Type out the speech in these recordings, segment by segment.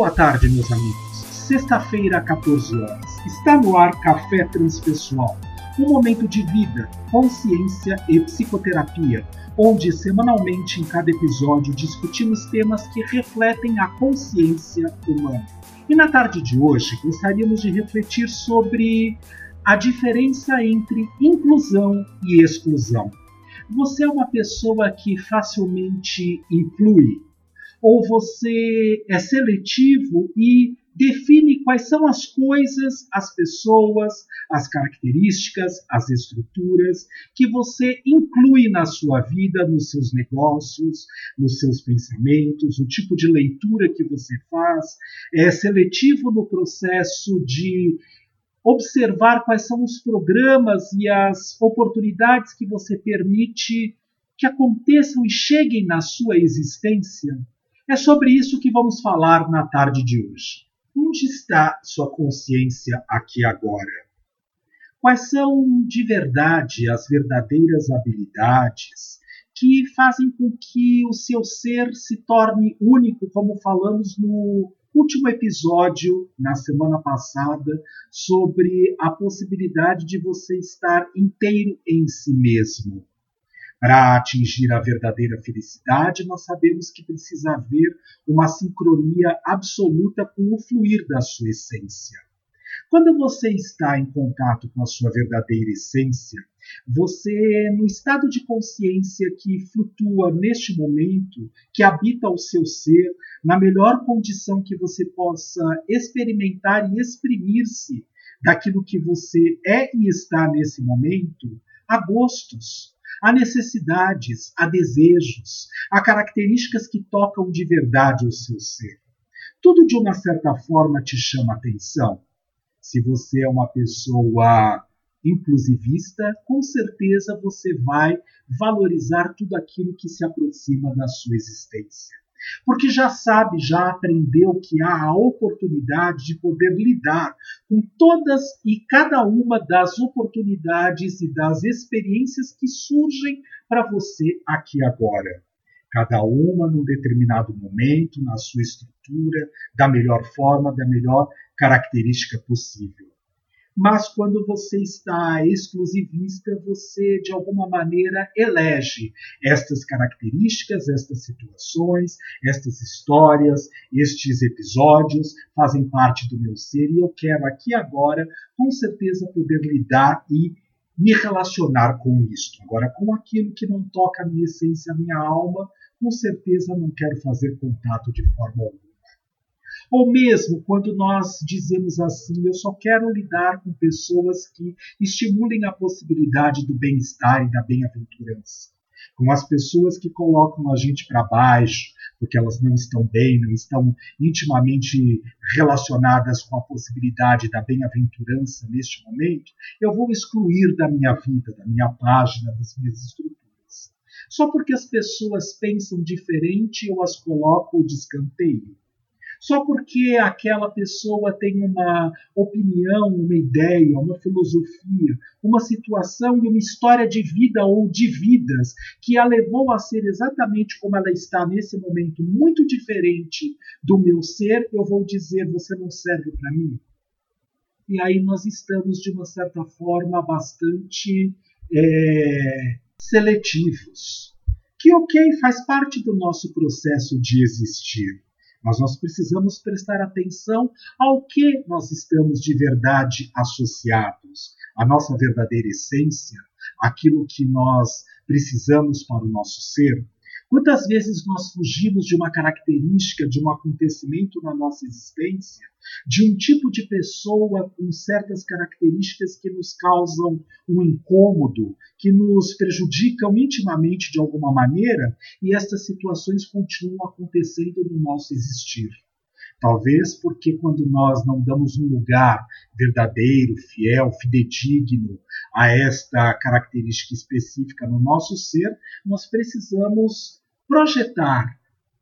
boa tarde, meus amigos. Sexta-feira, 14 horas. Está no ar Café Transpessoal, um momento de vida, consciência e psicoterapia, onde semanalmente em cada episódio discutimos temas que refletem a consciência humana. E na tarde de hoje gostaríamos de refletir sobre a diferença entre inclusão e exclusão. Você é uma pessoa que facilmente inclui, ou você é seletivo e define quais são as coisas, as pessoas, as características, as estruturas que você inclui na sua vida, nos seus negócios, nos seus pensamentos, o tipo de leitura que você faz, é seletivo no processo de observar quais são os programas e as oportunidades que você permite que aconteçam e cheguem na sua existência. É sobre isso que vamos falar na tarde de hoje. Onde está sua consciência aqui agora? Quais são de verdade as verdadeiras habilidades que fazem com que o seu ser se torne único, como falamos no último episódio, na semana passada, sobre a possibilidade de você estar inteiro em si mesmo? Para atingir a verdadeira felicidade, nós sabemos que precisa haver uma sincronia absoluta com o fluir da sua essência. Quando você está em contato com a sua verdadeira essência, você, no estado de consciência que flutua neste momento, que habita o seu ser, na melhor condição que você possa experimentar e exprimir-se daquilo que você é e está nesse momento, há gostos, Há necessidades, há desejos, há características que tocam de verdade o seu ser. Tudo de uma certa forma te chama atenção. Se você é uma pessoa inclusivista, com certeza você vai valorizar tudo aquilo que se aproxima da sua existência porque já sabe, já aprendeu que há a oportunidade de poder lidar com todas e cada uma das oportunidades e das experiências que surgem para você aqui agora. Cada uma num determinado momento, na sua estrutura, da melhor forma, da melhor característica possível mas quando você está exclusivista, você de alguma maneira elege estas características, estas situações, estas histórias, estes episódios fazem parte do meu ser e eu quero aqui agora, com certeza, poder lidar e me relacionar com isto. Agora, com aquilo que não toca a minha essência, a minha alma, com certeza não quero fazer contato de forma alguma. Ou mesmo quando nós dizemos assim, eu só quero lidar com pessoas que estimulem a possibilidade do bem-estar e da bem-aventurança. Com as pessoas que colocam a gente para baixo, porque elas não estão bem, não estão intimamente relacionadas com a possibilidade da bem-aventurança neste momento, eu vou excluir da minha vida, da minha página, das minhas estruturas. Só porque as pessoas pensam diferente, eu as coloco de escanteio só porque aquela pessoa tem uma opinião, uma ideia, uma filosofia, uma situação e uma história de vida ou de vidas que a levou a ser exatamente como ela está nesse momento, muito diferente do meu ser, eu vou dizer: você não serve para mim. E aí nós estamos, de uma certa forma, bastante é, seletivos. Que, ok, faz parte do nosso processo de existir. Mas nós precisamos prestar atenção ao que nós estamos de verdade associados, a nossa verdadeira essência, aquilo que nós precisamos para o nosso ser. Quantas vezes nós fugimos de uma característica, de um acontecimento na nossa existência, de um tipo de pessoa com certas características que nos causam um incômodo, que nos prejudicam intimamente de alguma maneira, e estas situações continuam acontecendo no nosso existir. Talvez porque quando nós não damos um lugar verdadeiro, fiel, fidedigno a esta característica específica no nosso ser, nós precisamos projetar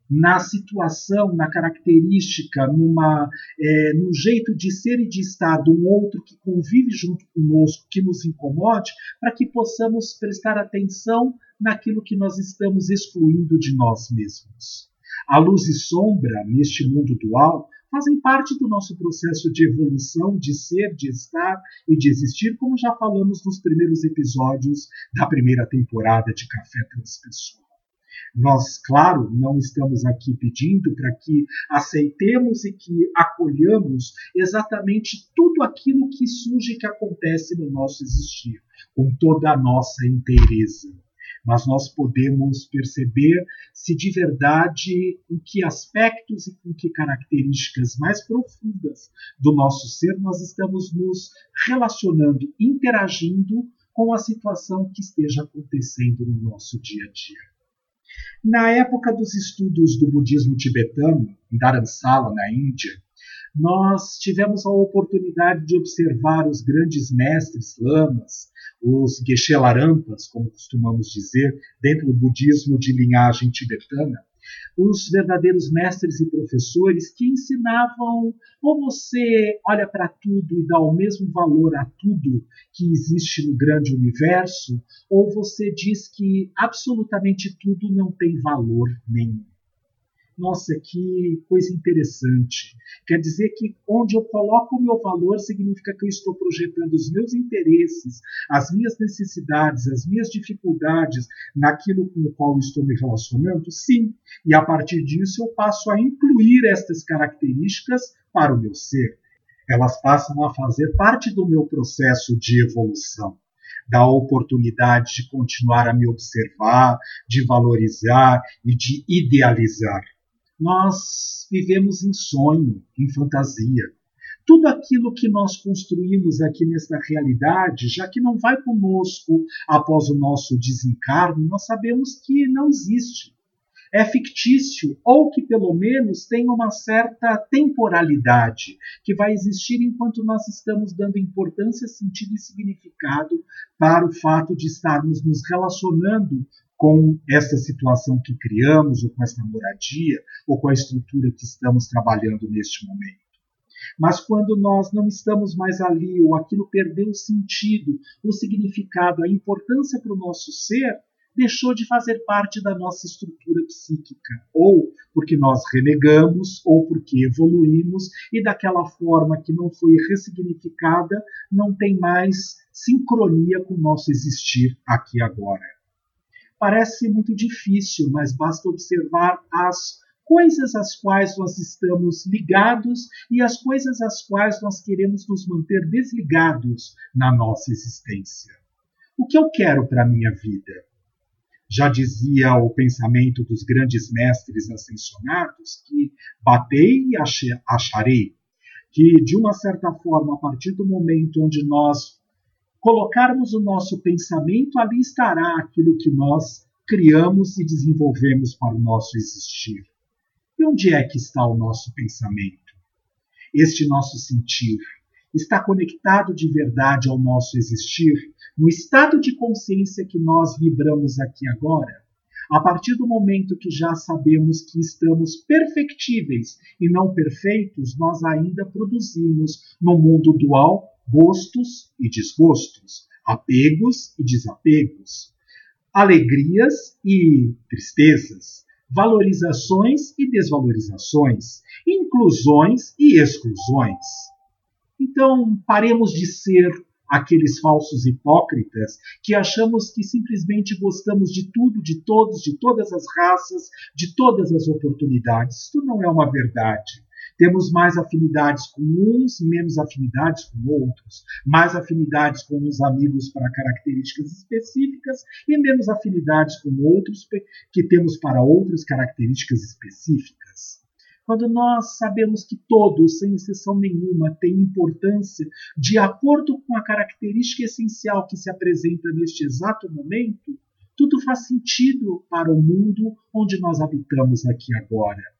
na situação, na característica, numa, é, num jeito de ser e de estar de um outro que convive junto conosco, que nos incomode, para que possamos prestar atenção naquilo que nós estamos excluindo de nós mesmos. A luz e sombra, neste mundo dual, fazem parte do nosso processo de evolução, de ser, de estar e de existir, como já falamos nos primeiros episódios da primeira temporada de Café Transpessoal. Nós, claro, não estamos aqui pedindo para que aceitemos e que acolhamos exatamente tudo aquilo que surge e que acontece no nosso existir, com toda a nossa inteireza mas nós podemos perceber se de verdade em que aspectos e com que características mais profundas do nosso ser nós estamos nos relacionando, interagindo com a situação que esteja acontecendo no nosso dia a dia. Na época dos estudos do budismo tibetano, em Dharamsala, na Índia, nós tivemos a oportunidade de observar os grandes mestres lamas, os Geshe-Larampas, como costumamos dizer, dentro do budismo de linhagem tibetana, os verdadeiros mestres e professores que ensinavam ou você olha para tudo e dá o mesmo valor a tudo que existe no grande universo, ou você diz que absolutamente tudo não tem valor nenhum. Nossa, que coisa interessante. Quer dizer que onde eu coloco o meu valor significa que eu estou projetando os meus interesses, as minhas necessidades, as minhas dificuldades naquilo com o qual estou me relacionando? Sim. E a partir disso eu passo a incluir estas características para o meu ser. Elas passam a fazer parte do meu processo de evolução da oportunidade de continuar a me observar, de valorizar e de idealizar nós vivemos em sonho, em fantasia. Tudo aquilo que nós construímos aqui nesta realidade, já que não vai conosco após o nosso desencarne, nós sabemos que não existe. É fictício, ou que pelo menos tem uma certa temporalidade, que vai existir enquanto nós estamos dando importância, sentido e significado para o fato de estarmos nos relacionando com essa situação que criamos, ou com essa moradia, ou com a estrutura que estamos trabalhando neste momento. Mas quando nós não estamos mais ali, ou aquilo perdeu o sentido, o significado, a importância para o nosso ser, deixou de fazer parte da nossa estrutura psíquica, ou porque nós renegamos, ou porque evoluímos e daquela forma que não foi ressignificada, não tem mais sincronia com o nosso existir aqui agora. Parece muito difícil, mas basta observar as coisas às quais nós estamos ligados e as coisas às quais nós queremos nos manter desligados na nossa existência. O que eu quero para a minha vida? Já dizia o pensamento dos grandes mestres ascensionados que batei e acharei, que de uma certa forma, a partir do momento onde nós colocarmos o nosso pensamento, ali estará aquilo que nós criamos e desenvolvemos para o nosso existir. E onde é que está o nosso pensamento? Este nosso sentir está conectado de verdade ao nosso existir, no estado de consciência que nós vibramos aqui agora? A partir do momento que já sabemos que estamos perfectíveis e não perfeitos, nós ainda produzimos no mundo dual gostos e desgostos, apegos e desapegos, alegrias e tristezas, valorizações e desvalorizações, inclusões e exclusões. Então, paremos de ser aqueles falsos hipócritas que achamos que simplesmente gostamos de tudo, de todos, de todas as raças, de todas as oportunidades. Isso não é uma verdade. Temos mais afinidades com uns, menos afinidades com outros, mais afinidades com uns amigos para características específicas e menos afinidades com outros que temos para outras características específicas. Quando nós sabemos que todos, sem exceção nenhuma, têm importância de acordo com a característica essencial que se apresenta neste exato momento, tudo faz sentido para o mundo onde nós habitamos aqui agora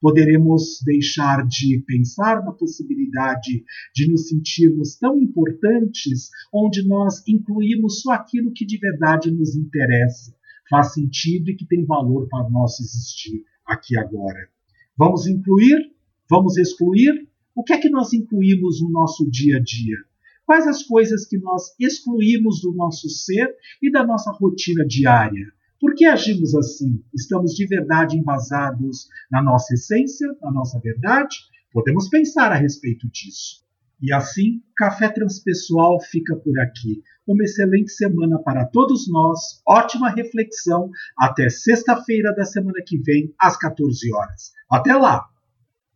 poderemos deixar de pensar na possibilidade de nos sentirmos tão importantes, onde nós incluímos só aquilo que de verdade nos interessa, faz sentido e que tem valor para nosso existir aqui agora. Vamos incluir? Vamos excluir? O que é que nós incluímos no nosso dia a dia? Quais as coisas que nós excluímos do nosso ser e da nossa rotina diária? Por que agimos assim? Estamos de verdade embasados na nossa essência, na nossa verdade? Podemos pensar a respeito disso. E assim, Café Transpessoal fica por aqui. Uma excelente semana para todos nós, ótima reflexão. Até sexta-feira da semana que vem, às 14 horas. Até lá!